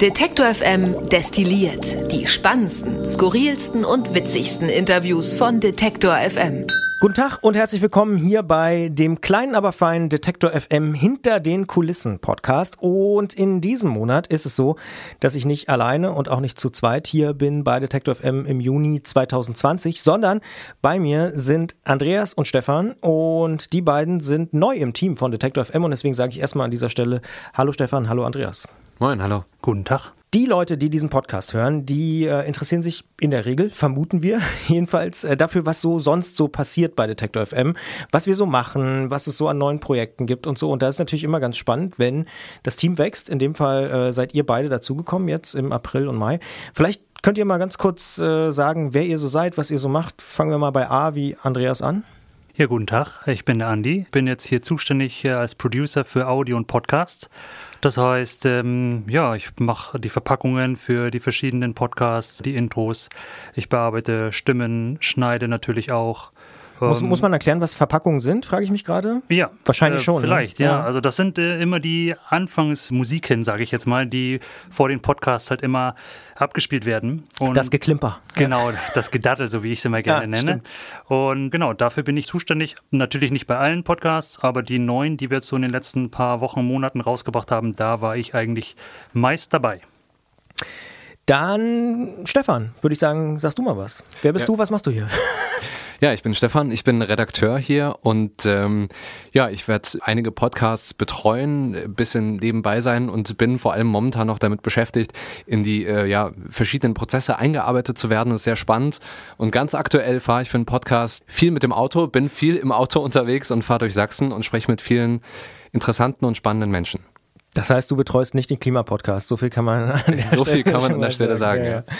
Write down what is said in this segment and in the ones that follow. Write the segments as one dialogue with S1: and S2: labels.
S1: Detektor FM destilliert die spannendsten, skurrilsten und witzigsten Interviews von Detektor FM.
S2: Guten Tag und herzlich willkommen hier bei dem kleinen, aber feinen Detektor FM hinter den Kulissen Podcast. Und in diesem Monat ist es so, dass ich nicht alleine und auch nicht zu zweit hier bin bei Detektor FM im Juni 2020, sondern bei mir sind Andreas und Stefan und die beiden sind neu im Team von Detektor FM und deswegen sage ich erstmal an dieser Stelle Hallo Stefan, hallo Andreas.
S3: Moin, hallo.
S4: Guten Tag.
S2: Die Leute, die diesen Podcast hören, die äh, interessieren sich in der Regel, vermuten wir jedenfalls, äh, dafür, was so sonst so passiert bei Detektor FM, was wir so machen, was es so an neuen Projekten gibt und so. Und da ist natürlich immer ganz spannend, wenn das Team wächst. In dem Fall äh, seid ihr beide dazugekommen jetzt im April und Mai. Vielleicht könnt ihr mal ganz kurz äh, sagen, wer ihr so seid, was ihr so macht. Fangen wir mal bei A wie Andreas an.
S4: Ja, guten Tag. Ich bin der Andi. Bin jetzt hier zuständig äh, als Producer für Audio und Podcast. Das heißt, ähm, ja, ich mache die Verpackungen für die verschiedenen Podcasts, die Intros. Ich bearbeite Stimmen, schneide natürlich auch.
S2: Muss, muss man erklären, was Verpackungen sind, frage ich mich gerade?
S4: Ja.
S2: Wahrscheinlich
S4: äh,
S2: schon.
S4: Vielleicht,
S2: ne?
S4: ja. Also das sind äh, immer die Anfangsmusiken, sage ich jetzt mal, die vor den Podcasts halt immer abgespielt werden.
S2: Und das Geklimper.
S4: Genau, das Gedattel, so wie ich es immer gerne ja, nenne. Stimmt. Und genau, dafür bin ich zuständig. Natürlich nicht bei allen Podcasts, aber die neuen, die wir jetzt so in den letzten paar Wochen, Monaten rausgebracht haben, da war ich eigentlich meist dabei.
S2: Dann, Stefan, würde ich sagen, sagst du mal was. Wer bist ja. du, was machst du hier?
S3: Ja, ich bin Stefan, ich bin Redakteur hier und ähm, ja, ich werde einige Podcasts betreuen, bisschen nebenbei sein und bin vor allem momentan noch damit beschäftigt, in die äh, ja, verschiedenen Prozesse eingearbeitet zu werden. Das ist sehr spannend und ganz aktuell fahre ich für einen Podcast viel mit dem Auto, bin viel im Auto unterwegs und fahre durch Sachsen und spreche mit vielen interessanten und spannenden Menschen.
S2: Das heißt, du betreust nicht den Klimapodcast. So viel kann man an der
S3: so
S2: Stelle
S3: viel kann man an der Stelle sagen. sagen ja.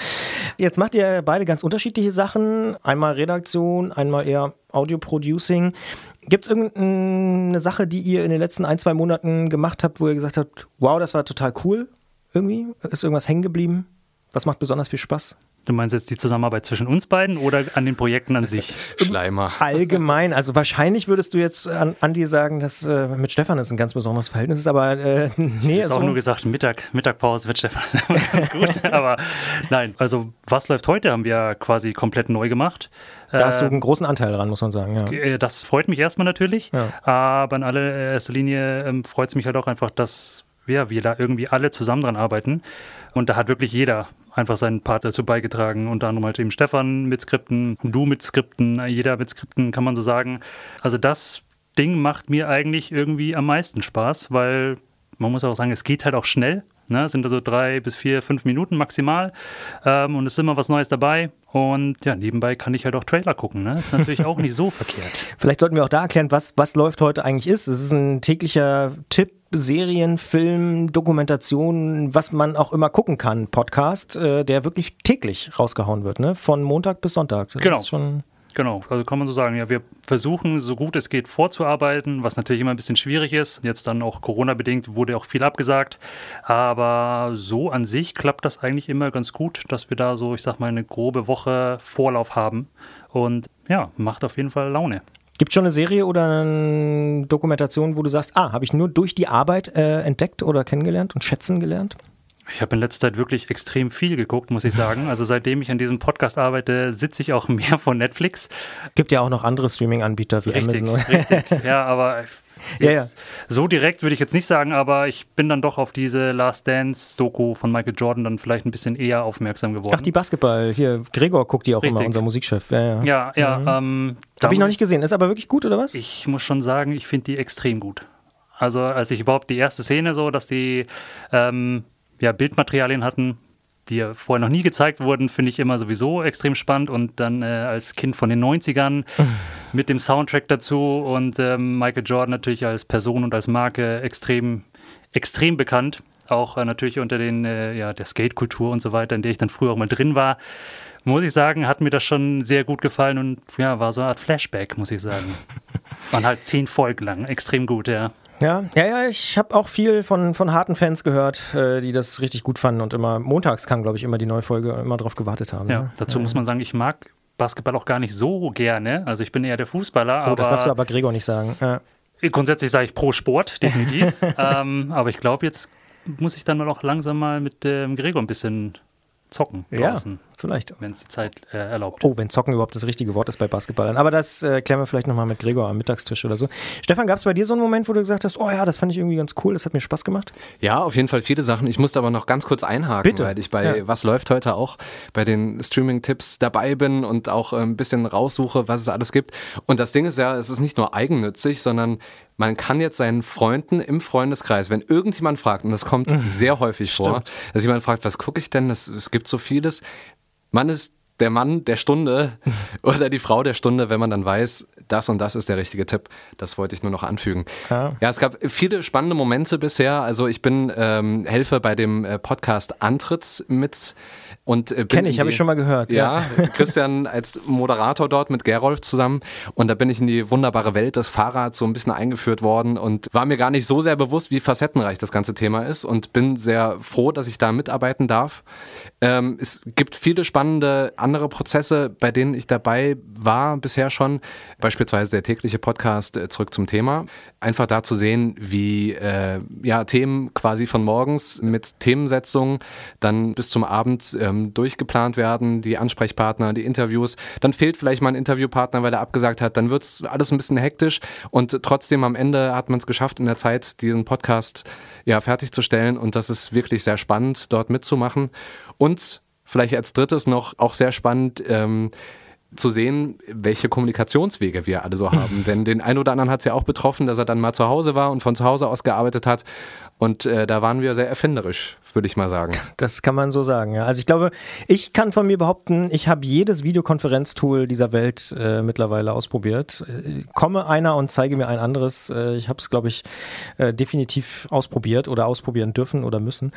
S2: Jetzt macht ihr beide ganz unterschiedliche Sachen. Einmal Redaktion, einmal eher Audio-Producing. Gibt es irgendeine Sache, die ihr in den letzten ein, zwei Monaten gemacht habt, wo ihr gesagt habt, wow, das war total cool? Irgendwie? Ist irgendwas hängen geblieben? Was macht besonders viel Spaß?
S4: Du meinst jetzt die Zusammenarbeit zwischen uns beiden oder an den Projekten an sich?
S3: Schleimer.
S2: Allgemein. Also wahrscheinlich würdest du jetzt an, an dir sagen, dass äh, mit Stefan ist ein ganz besonderes Verhältnis ist, aber äh, nee.
S4: Ich habe auch nur gesagt, Mittag, Mittagpause mit Stefan ist immer ganz gut. aber nein, also was läuft heute, haben wir quasi komplett neu gemacht.
S2: Da hast du einen großen Anteil dran, muss man sagen. Ja.
S4: Äh, das freut mich erstmal natürlich, ja. aber in allererster Linie ähm, freut es mich halt auch einfach, dass ja, wir da irgendwie alle zusammen dran arbeiten. Und da hat wirklich jeder einfach seinen Part dazu beigetragen. Unter anderem halt eben Stefan mit Skripten, du mit Skripten, jeder mit Skripten, kann man so sagen. Also das Ding macht mir eigentlich irgendwie am meisten Spaß, weil man muss auch sagen, es geht halt auch schnell. Ne? Es sind also drei bis vier, fünf Minuten maximal. Ähm, und es ist immer was Neues dabei. Und ja, nebenbei kann ich halt auch Trailer gucken. Ne? Ist natürlich auch nicht so verkehrt.
S2: Vielleicht sollten wir auch da erklären, was, was läuft heute eigentlich ist. Es ist ein täglicher Tipp Serien, Film, Dokumentation, was man auch immer gucken kann, Podcast, äh, der wirklich täglich rausgehauen wird, ne? Von Montag bis Sonntag.
S4: Das genau. Genau, also kann man so sagen, ja, wir versuchen so gut es geht vorzuarbeiten, was natürlich immer ein bisschen schwierig ist. Jetzt dann auch Corona-bedingt wurde auch viel abgesagt. Aber so an sich klappt das eigentlich immer ganz gut, dass wir da so, ich sag mal, eine grobe Woche Vorlauf haben. Und ja, macht auf jeden Fall Laune.
S2: Gibt es schon eine Serie oder eine Dokumentation, wo du sagst, ah, habe ich nur durch die Arbeit äh, entdeckt oder kennengelernt und schätzen gelernt?
S4: Ich habe in letzter Zeit wirklich extrem viel geguckt, muss ich sagen. Also seitdem ich an diesem Podcast arbeite, sitze ich auch mehr von Netflix.
S2: Gibt ja auch noch andere Streaming-Anbieter wie
S4: richtig,
S2: Amazon.
S4: Richtig, ja, aber ja, ja. so direkt würde ich jetzt nicht sagen, aber ich bin dann doch auf diese Last Dance-Doku von Michael Jordan dann vielleicht ein bisschen eher aufmerksam geworden.
S2: Ach, die Basketball, hier, Gregor guckt die auch richtig. immer, unser Musikchef.
S4: Ja, ja. ja, ja mhm. ähm,
S2: Habe ich noch nicht gesehen. Ist aber wirklich gut, oder was?
S4: Ich muss schon sagen, ich finde die extrem gut. Also als ich überhaupt die erste Szene so, dass die ähm, ja, Bildmaterialien hatten, die ja vorher noch nie gezeigt wurden, finde ich immer sowieso extrem spannend. Und dann äh, als Kind von den 90ern mit dem Soundtrack dazu und ähm, Michael Jordan natürlich als Person und als Marke extrem, extrem bekannt. Auch äh, natürlich unter den, äh, ja, der Skate-Kultur und so weiter, in der ich dann früher auch mal drin war. Muss ich sagen, hat mir das schon sehr gut gefallen und ja, war so eine Art Flashback, muss ich sagen. Waren halt zehn Folgen lang, extrem gut, ja.
S2: Ja, ja, ja, ich habe auch viel von, von harten Fans gehört, äh, die das richtig gut fanden und immer montags kam, glaube ich, immer die neue Folge, immer drauf gewartet haben.
S4: Ja, ne? dazu ja. muss man sagen, ich mag Basketball auch gar nicht so gerne. Also ich bin eher der Fußballer.
S2: Oh, das darfst du aber Gregor nicht sagen. Ja.
S4: Grundsätzlich sage ich pro Sport, definitiv. ähm, aber ich glaube jetzt muss ich dann mal auch langsam mal mit dem ähm, Gregor ein bisschen zocken
S2: draußen. Ja, vielleicht.
S4: Wenn es die Zeit äh, erlaubt.
S2: Oh, wenn zocken überhaupt das richtige Wort ist bei Basketballern. Aber das äh, klären wir vielleicht nochmal mit Gregor am Mittagstisch oder so. Stefan, gab es bei dir so einen Moment, wo du gesagt hast, oh ja, das fand ich irgendwie ganz cool, das hat mir Spaß gemacht?
S3: Ja, auf jeden Fall viele Sachen. Ich musste aber noch ganz kurz einhaken,
S2: Bitte?
S3: weil ich bei ja. Was läuft heute auch bei den Streaming-Tipps dabei bin und auch äh, ein bisschen raussuche, was es alles gibt. Und das Ding ist ja, es ist nicht nur eigennützig, sondern man kann jetzt seinen Freunden im Freundeskreis, wenn irgendjemand fragt, und das kommt mhm. sehr häufig Stimmt. vor, dass jemand fragt, was gucke ich denn? Das, es gibt so vieles. Man ist der Mann der Stunde oder die Frau der Stunde, wenn man dann weiß, das und das ist der richtige Tipp. Das wollte ich nur noch anfügen. Ja, ja es gab viele spannende Momente bisher. Also ich bin ähm, Helfer bei dem äh, Podcast Antritts mit und
S2: äh, Kenne ich, habe ich schon mal gehört.
S3: Ja, ja. Christian als Moderator dort mit Gerolf zusammen. Und da bin ich in die wunderbare Welt des Fahrrads so ein bisschen eingeführt worden und war mir gar nicht so sehr bewusst, wie facettenreich das ganze Thema ist und bin sehr froh, dass ich da mitarbeiten darf. Ähm, es gibt viele spannende andere Prozesse, bei denen ich dabei war bisher schon. Beispielsweise der tägliche Podcast äh, Zurück zum Thema. Einfach da zu sehen, wie äh, ja, Themen quasi von morgens mit Themensetzung dann bis zum Abend ähm, durchgeplant werden, die Ansprechpartner, die Interviews. Dann fehlt vielleicht mal ein Interviewpartner, weil er abgesagt hat. Dann wird es alles ein bisschen hektisch und trotzdem am Ende hat man es geschafft, in der Zeit diesen Podcast ja fertigzustellen und das ist wirklich sehr spannend, dort mitzumachen. Und vielleicht als drittes noch auch sehr spannend, ähm, zu sehen, welche Kommunikationswege wir alle so haben. Denn den einen oder anderen hat es ja auch betroffen, dass er dann mal zu Hause war und von zu Hause aus gearbeitet hat. Und äh, da waren wir sehr erfinderisch würde ich mal sagen.
S2: Das kann man so sagen, ja. Also ich glaube, ich kann von mir behaupten, ich habe jedes Videokonferenztool dieser Welt äh, mittlerweile ausprobiert. Äh, komme einer und zeige mir ein anderes. Äh, ich habe es, glaube ich, äh, definitiv ausprobiert oder ausprobieren dürfen oder müssen.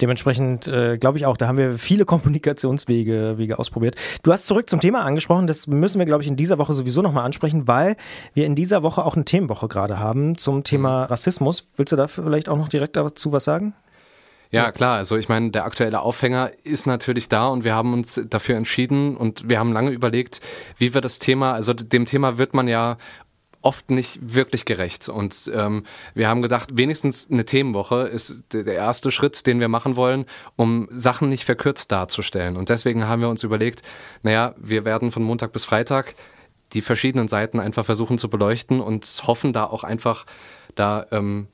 S2: Dementsprechend äh, glaube ich auch, da haben wir viele Kommunikationswege Wege ausprobiert. Du hast zurück zum Thema angesprochen, das müssen wir, glaube ich, in dieser Woche sowieso nochmal ansprechen, weil wir in dieser Woche auch eine Themenwoche gerade haben zum Thema mhm. Rassismus. Willst du da vielleicht auch noch direkt dazu was sagen?
S3: Ja, klar. Also ich meine, der aktuelle Aufhänger ist natürlich da und wir haben uns dafür entschieden und wir haben lange überlegt, wie wir das Thema, also dem Thema wird man ja oft nicht wirklich gerecht. Und ähm, wir haben gedacht, wenigstens eine Themenwoche ist der erste Schritt, den wir machen wollen, um Sachen nicht verkürzt darzustellen. Und deswegen haben wir uns überlegt, naja, wir werden von Montag bis Freitag die verschiedenen Seiten einfach versuchen zu beleuchten und hoffen da auch einfach da ähm,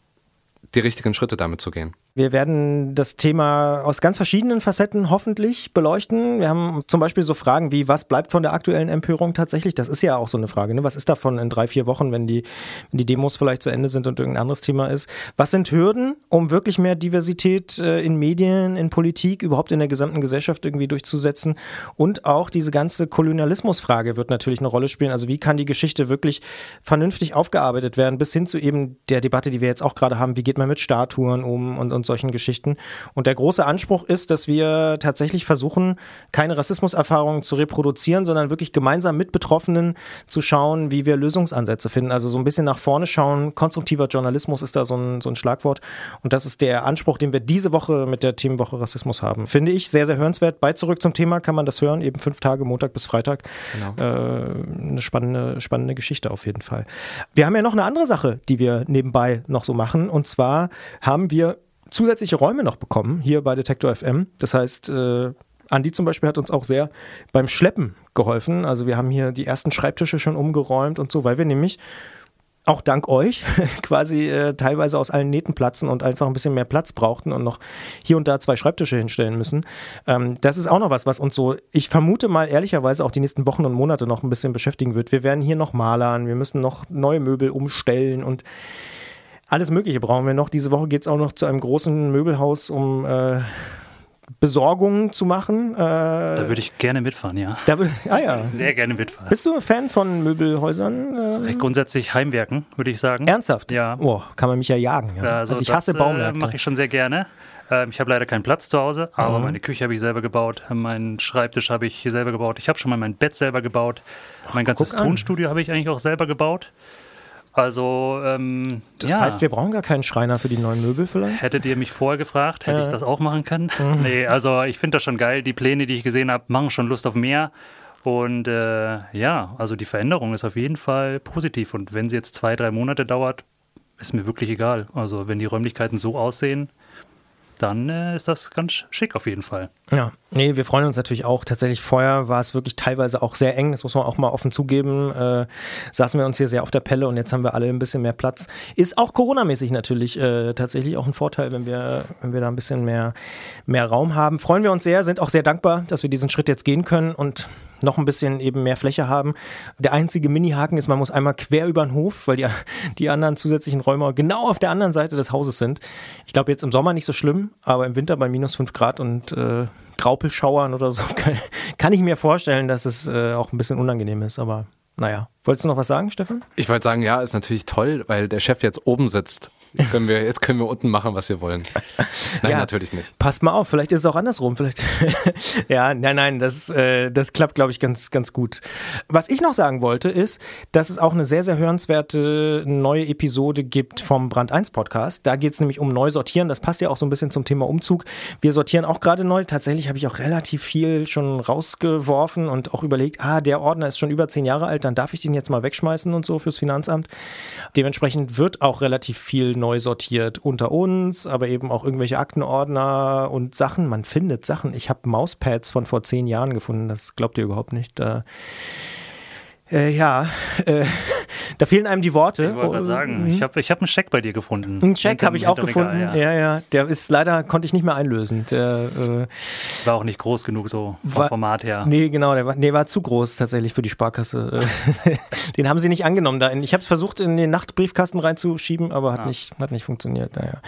S3: die richtigen Schritte damit zu gehen.
S2: Wir werden das Thema aus ganz verschiedenen Facetten hoffentlich beleuchten. Wir haben zum Beispiel so Fragen wie, was bleibt von der aktuellen Empörung tatsächlich? Das ist ja auch so eine Frage. Ne? Was ist davon in drei, vier Wochen, wenn die, wenn die Demos vielleicht zu Ende sind und irgendein anderes Thema ist? Was sind Hürden, um wirklich mehr Diversität äh, in Medien, in Politik, überhaupt in der gesamten Gesellschaft irgendwie durchzusetzen? Und auch diese ganze Kolonialismusfrage wird natürlich eine Rolle spielen. Also wie kann die Geschichte wirklich vernünftig aufgearbeitet werden, bis hin zu eben der Debatte, die wir jetzt auch gerade haben, wie geht man mit Statuen um und, und und solchen Geschichten. Und der große Anspruch ist, dass wir tatsächlich versuchen, keine Rassismuserfahrungen zu reproduzieren, sondern wirklich gemeinsam mit Betroffenen zu schauen, wie wir Lösungsansätze finden. Also so ein bisschen nach vorne schauen. Konstruktiver Journalismus ist da so ein, so ein Schlagwort. Und das ist der Anspruch, den wir diese Woche mit der Themenwoche Rassismus haben. Finde ich sehr, sehr hörenswert. Bei Zurück zum Thema kann man das hören, eben fünf Tage, Montag bis Freitag. Genau. Äh, eine spannende, spannende Geschichte auf jeden Fall. Wir haben ja noch eine andere Sache, die wir nebenbei noch so machen. Und zwar haben wir zusätzliche Räume noch bekommen hier bei Detektor FM. Das heißt, äh, Andi zum Beispiel hat uns auch sehr beim Schleppen geholfen. Also wir haben hier die ersten Schreibtische schon umgeräumt und so, weil wir nämlich auch dank euch quasi äh, teilweise aus allen Nähten platzen und einfach ein bisschen mehr Platz brauchten und noch hier und da zwei Schreibtische hinstellen müssen. Ähm, das ist auch noch was, was uns so, ich vermute mal ehrlicherweise auch die nächsten Wochen und Monate noch ein bisschen beschäftigen wird. Wir werden hier noch malern, wir müssen noch neue Möbel umstellen und alles Mögliche brauchen wir noch. Diese Woche geht es auch noch zu einem großen Möbelhaus, um äh, Besorgungen zu machen. Äh,
S4: da würde ich gerne mitfahren, ja.
S2: Da, ah ja.
S4: Sehr gerne mitfahren.
S2: Bist du ein Fan von Möbelhäusern?
S4: Ähm? Grundsätzlich Heimwerken, würde ich sagen.
S2: Ernsthaft?
S4: Ja.
S2: Oh, kann man mich ja jagen. Ja.
S4: Also, also, ich hasse Baumärkte. Äh, mache ich schon sehr gerne. Ähm, ich habe leider keinen Platz zu Hause, aber mhm. meine Küche habe ich selber gebaut, meinen Schreibtisch habe ich selber gebaut. Ich habe schon mal mein Bett selber gebaut. Mein ganzes Tonstudio habe ich eigentlich auch selber gebaut. Also, ähm,
S2: das ja. heißt, wir brauchen gar keinen Schreiner für die neuen Möbel vielleicht?
S4: Hättet ihr mich vorher gefragt, hätte ja. ich das auch machen können. Mhm. Nee, also ich finde das schon geil. Die Pläne, die ich gesehen habe, machen schon Lust auf mehr. Und äh, ja, also die Veränderung ist auf jeden Fall positiv. Und wenn sie jetzt zwei, drei Monate dauert, ist mir wirklich egal. Also wenn die Räumlichkeiten so aussehen, dann äh, ist das ganz schick auf jeden Fall.
S2: Ja, nee, wir freuen uns natürlich auch. Tatsächlich vorher war es wirklich teilweise auch sehr eng, das muss man auch mal offen zugeben. Äh, saßen wir uns hier sehr auf der Pelle und jetzt haben wir alle ein bisschen mehr Platz. Ist auch Corona-mäßig natürlich äh, tatsächlich auch ein Vorteil, wenn wir, wenn wir da ein bisschen mehr, mehr Raum haben. Freuen wir uns sehr, sind auch sehr dankbar, dass wir diesen Schritt jetzt gehen können und noch ein bisschen eben mehr Fläche haben. Der einzige Mini-Haken ist, man muss einmal quer über den Hof, weil die, die anderen zusätzlichen Räume genau auf der anderen Seite des Hauses sind. Ich glaube, jetzt im Sommer nicht so schlimm, aber im Winter bei minus 5 Grad und äh, Graupelschauern oder so kann, kann, ich mir vorstellen, dass es äh, auch ein bisschen unangenehm ist, aber naja. Wolltest du noch was sagen, Stefan?
S3: Ich wollte sagen, ja, ist natürlich toll, weil der Chef jetzt oben sitzt. Jetzt können wir, jetzt können wir unten machen, was wir wollen. Nein, ja, natürlich nicht.
S2: Passt mal auf, vielleicht ist es auch andersrum. Vielleicht. ja, nein, nein, das, äh, das klappt, glaube ich, ganz, ganz gut. Was ich noch sagen wollte, ist, dass es auch eine sehr, sehr hörenswerte neue Episode gibt vom Brand 1 Podcast. Da geht es nämlich um Neusortieren. Das passt ja auch so ein bisschen zum Thema Umzug. Wir sortieren auch gerade neu. Tatsächlich habe ich auch relativ viel schon rausgeworfen und auch überlegt, ah, der Ordner ist schon über zehn Jahre alt, dann darf ich den jetzt mal wegschmeißen und so fürs Finanzamt. Dementsprechend wird auch relativ viel neu sortiert unter uns, aber eben auch irgendwelche Aktenordner und Sachen. Man findet Sachen. Ich habe Mauspads von vor zehn Jahren gefunden. Das glaubt ihr überhaupt nicht. Da äh, ja, äh, da fehlen einem die Worte.
S4: Ich wollte oh, sagen, mhm. ich habe ich hab einen Scheck bei dir gefunden.
S2: Einen Scheck habe ich auch gefunden. Regal, ja. ja. ja, Der ist leider, konnte ich nicht mehr einlösen. Der
S4: äh, war auch nicht groß genug so vom war, Format her.
S2: Nee, genau, der war, nee, war zu groß tatsächlich für die Sparkasse. den haben sie nicht angenommen. Da ich habe es versucht, in den Nachtbriefkasten reinzuschieben, aber hat, ah. nicht, hat nicht funktioniert. Naja.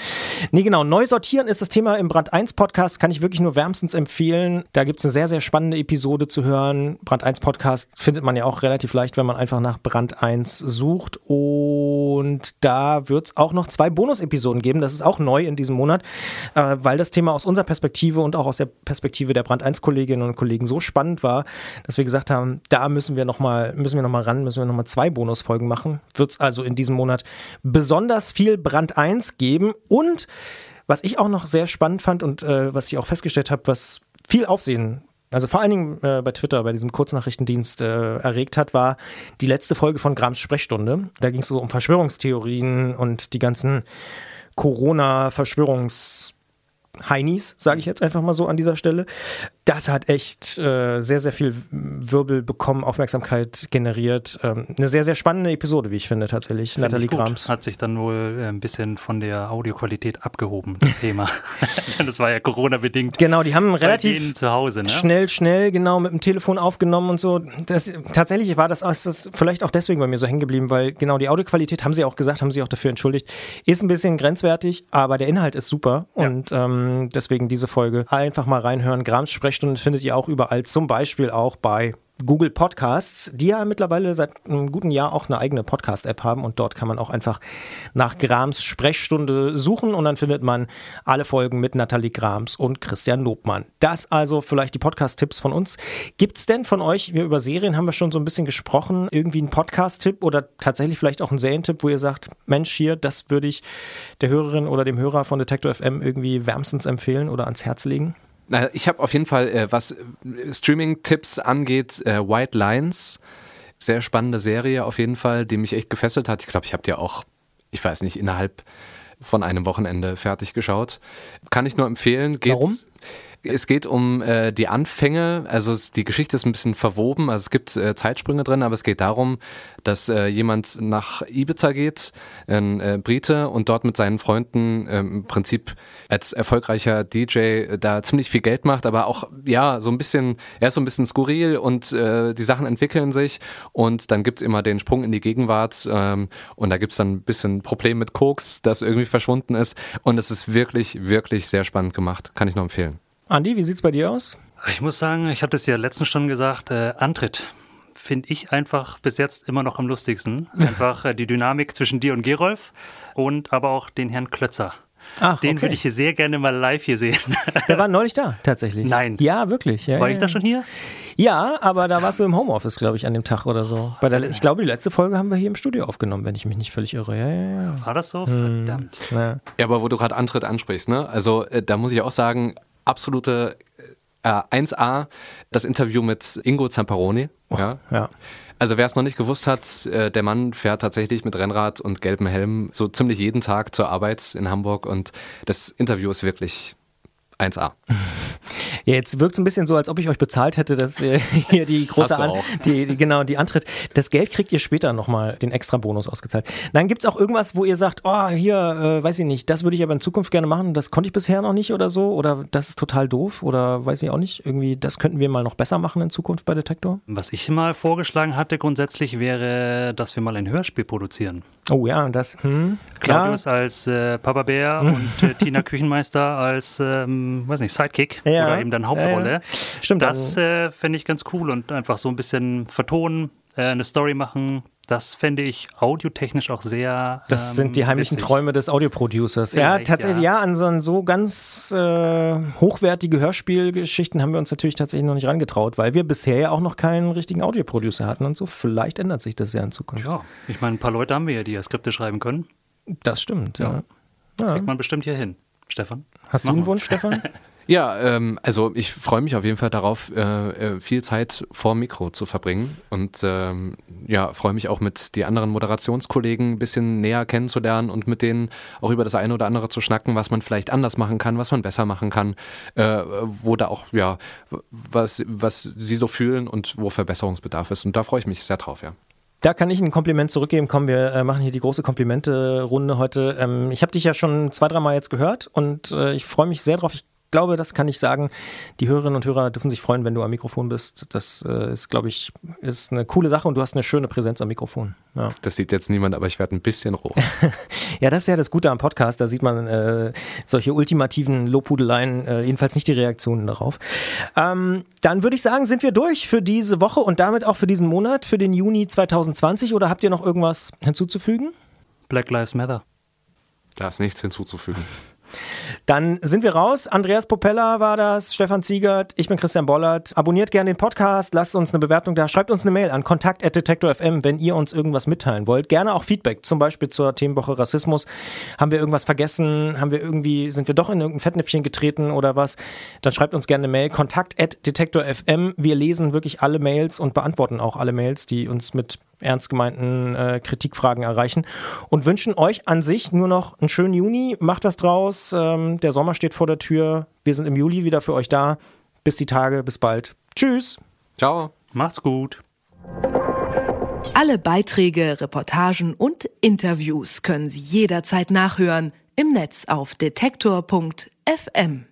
S2: Nee, genau. Neu sortieren ist das Thema im Brand 1 Podcast. Kann ich wirklich nur wärmstens empfehlen. Da gibt es eine sehr, sehr spannende Episode zu hören. Brand 1 Podcast findet man ja auch relativ leicht, wenn man einfach nach Brand 1 sucht. Und da wird es auch noch zwei Bonus-Episoden geben. Das ist auch neu in diesem Monat, äh, weil das Thema aus unserer Perspektive und auch aus der Perspektive der Brand 1-Kolleginnen und Kollegen so spannend war, dass wir gesagt haben, da müssen wir nochmal, müssen ran, müssen wir nochmal zwei Bonusfolgen machen. Wird es also in diesem Monat besonders viel Brand 1 geben. Und was ich auch noch sehr spannend fand und äh, was ich auch festgestellt habe, was viel Aufsehen also vor allen Dingen äh, bei Twitter, bei diesem Kurznachrichtendienst äh, erregt hat, war die letzte Folge von Grams Sprechstunde. Da ging es so um Verschwörungstheorien und die ganzen Corona-Verschwörungs- Heinis, sage ich jetzt einfach mal so an dieser Stelle. Das hat echt äh, sehr, sehr viel Wirbel bekommen, Aufmerksamkeit generiert. Ähm, eine sehr, sehr spannende Episode, wie ich finde, tatsächlich.
S4: Find Nathalie Grams. Hat sich dann wohl äh, ein bisschen von der Audioqualität abgehoben, das Thema. das war ja Corona-bedingt.
S2: Genau, die haben relativ
S4: zu Hause, ne?
S2: schnell, schnell, genau, mit dem Telefon aufgenommen und so. Das, tatsächlich war das, das vielleicht auch deswegen bei mir so hängen geblieben, weil genau die Audioqualität, haben sie auch gesagt, haben sie auch dafür entschuldigt, ist ein bisschen grenzwertig, aber der Inhalt ist super. Ja. Und ähm, deswegen diese Folge einfach mal reinhören. Grams Sprech Sprechstunde findet ihr auch überall, zum Beispiel auch bei Google Podcasts, die ja mittlerweile seit einem guten Jahr auch eine eigene Podcast-App haben und dort kann man auch einfach nach Grams Sprechstunde suchen und dann findet man alle Folgen mit Nathalie Grams und Christian Lobmann. Das also vielleicht die Podcast-Tipps von uns. Gibt es denn von euch, wir über Serien haben wir schon so ein bisschen gesprochen, irgendwie einen Podcast-Tipp oder tatsächlich vielleicht auch einen Serientipp, wo ihr sagt, Mensch, hier, das würde ich der Hörerin oder dem Hörer von Detektor FM irgendwie wärmstens empfehlen oder ans Herz legen?
S3: Na, ich habe auf jeden Fall, äh, was äh, Streaming-Tipps angeht, äh, White Lines. Sehr spannende Serie auf jeden Fall, die mich echt gefesselt hat. Ich glaube, ich habe die auch, ich weiß nicht, innerhalb von einem Wochenende fertig geschaut. Kann ich nur empfehlen.
S2: Geht's, Warum?
S3: Es geht um äh, die Anfänge, also es, die Geschichte ist ein bisschen verwoben, also es gibt äh, Zeitsprünge drin, aber es geht darum, dass äh, jemand nach Ibiza geht, ein äh, Brite, und dort mit seinen Freunden äh, im Prinzip als erfolgreicher DJ äh, da ziemlich viel Geld macht, aber auch, ja, so ein bisschen, er ist so ein bisschen skurril und äh, die Sachen entwickeln sich und dann gibt's immer den Sprung in die Gegenwart ähm, und da gibt's dann ein bisschen Problem mit Koks, das irgendwie verschwunden ist und es ist wirklich, wirklich sehr spannend gemacht. Kann ich nur empfehlen.
S2: Andi, wie sieht es bei dir aus?
S4: Ich muss sagen, ich hatte es ja letztens schon gesagt, äh, Antritt finde ich einfach bis jetzt immer noch am lustigsten. Einfach äh, die Dynamik zwischen dir und Gerolf und aber auch den Herrn Klötzer. Ach, den okay. würde ich hier sehr gerne mal live hier sehen.
S2: Der war neulich da, tatsächlich.
S4: Nein.
S2: Ja, wirklich. Ja,
S4: war
S2: ja,
S4: ich da schon hier?
S2: Ja, aber da warst du im Homeoffice, glaube ich, an dem Tag oder so. Der, ich glaube, die letzte Folge haben wir hier im Studio aufgenommen, wenn ich mich nicht völlig irre. Ja, ja,
S4: ja. War das so? Hm. Verdammt.
S3: Ja. ja, aber wo du gerade Antritt ansprichst, ne? Also äh, da muss ich auch sagen, absolute äh, 1A, das Interview mit Ingo Zamparoni.
S2: Oh, ja. ja.
S3: Also wer es noch nicht gewusst hat, äh, der Mann fährt tatsächlich mit Rennrad und gelbem Helm so ziemlich jeden Tag zur Arbeit in Hamburg und das Interview ist wirklich 1A.
S2: Ja, jetzt wirkt es ein bisschen so, als ob ich euch bezahlt hätte, dass ihr hier die große An die, die, genau, die Antritt. Das Geld kriegt ihr später nochmal den extra Bonus ausgezahlt. Nein, gibt es auch irgendwas, wo ihr sagt, oh, hier, äh, weiß ich nicht, das würde ich aber in Zukunft gerne machen, das konnte ich bisher noch nicht oder so? Oder das ist total doof oder weiß ich auch nicht, irgendwie, das könnten wir mal noch besser machen in Zukunft bei Detektor?
S4: Was ich mal vorgeschlagen hatte grundsätzlich wäre, dass wir mal ein Hörspiel produzieren.
S2: Oh ja, das. Hm,
S4: Claudius als äh, Papa Bär und äh, Tina Küchenmeister als, ähm, weiß nicht, Sidekick ja. oder eben dann Hauptrolle. Ja, ja.
S2: Stimmt.
S4: Das äh, fände ich ganz cool und einfach so ein bisschen vertonen, äh, eine Story machen. Das fände ich audiotechnisch auch sehr.
S2: Das ähm, sind die heimlichen witzig. Träume des Audioproducers. Ja, tatsächlich, ja. an so, so ganz äh, hochwertige Hörspielgeschichten haben wir uns natürlich tatsächlich noch nicht rangetraut, weil wir bisher ja auch noch keinen richtigen Audioproducer hatten und so. Vielleicht ändert sich das ja in Zukunft.
S4: Ja, ich meine, ein paar Leute haben wir ja, die ja Skripte schreiben können.
S2: Das stimmt, ja. ja.
S4: Kriegt man bestimmt hier hin. Stefan?
S2: Hast du einen Wunsch, Stefan?
S3: Ja, ähm, also ich freue mich auf jeden Fall darauf, äh, äh, viel Zeit vor Mikro zu verbringen und ähm, ja, freue mich auch mit die anderen Moderationskollegen ein bisschen näher kennenzulernen und mit denen auch über das eine oder andere zu schnacken, was man vielleicht anders machen kann, was man besser machen kann, äh, wo da auch, ja, was, was sie so fühlen und wo Verbesserungsbedarf ist. Und da freue ich mich sehr drauf, ja.
S2: Da kann ich ein Kompliment zurückgeben. Komm, wir äh, machen hier die große Komplimente-Runde heute. Ähm, ich habe dich ja schon zwei, dreimal jetzt gehört und äh, ich freue mich sehr drauf. Ich glaube, das kann ich sagen. Die Hörerinnen und Hörer dürfen sich freuen, wenn du am Mikrofon bist. Das äh, ist, glaube ich, ist eine coole Sache und du hast eine schöne Präsenz am Mikrofon.
S3: Ja. Das sieht jetzt niemand, aber ich werde ein bisschen roh.
S2: ja, das ist ja das Gute am Podcast. Da sieht man äh, solche ultimativen Lobhudeleien, äh, jedenfalls nicht die Reaktionen darauf. Ähm, dann würde ich sagen, sind wir durch für diese Woche und damit auch für diesen Monat, für den Juni 2020. Oder habt ihr noch irgendwas hinzuzufügen?
S4: Black Lives Matter.
S3: Da ist nichts hinzuzufügen.
S2: Dann sind wir raus. Andreas Popella war das, Stefan Ziegert, ich bin Christian Bollert. Abonniert gerne den Podcast, lasst uns eine Bewertung da, schreibt uns eine Mail an kontakt.detektor.fm, wenn ihr uns irgendwas mitteilen wollt. Gerne auch Feedback, zum Beispiel zur Themenwoche Rassismus. Haben wir irgendwas vergessen? Haben wir irgendwie, sind wir doch in irgendein Fettnäpfchen getreten oder was? Dann schreibt uns gerne eine Mail, kontakt.detektor.fm. Wir lesen wirklich alle Mails und beantworten auch alle Mails, die uns mit ernst gemeinten äh, Kritikfragen erreichen und wünschen euch an sich nur noch einen schönen Juni. Macht was draus. Ähm, der Sommer steht vor der Tür. Wir sind im Juli wieder für euch da. Bis die Tage, bis bald. Tschüss.
S3: Ciao.
S4: Macht's gut.
S1: Alle Beiträge, Reportagen und Interviews können Sie jederzeit nachhören im Netz auf detektor.fm.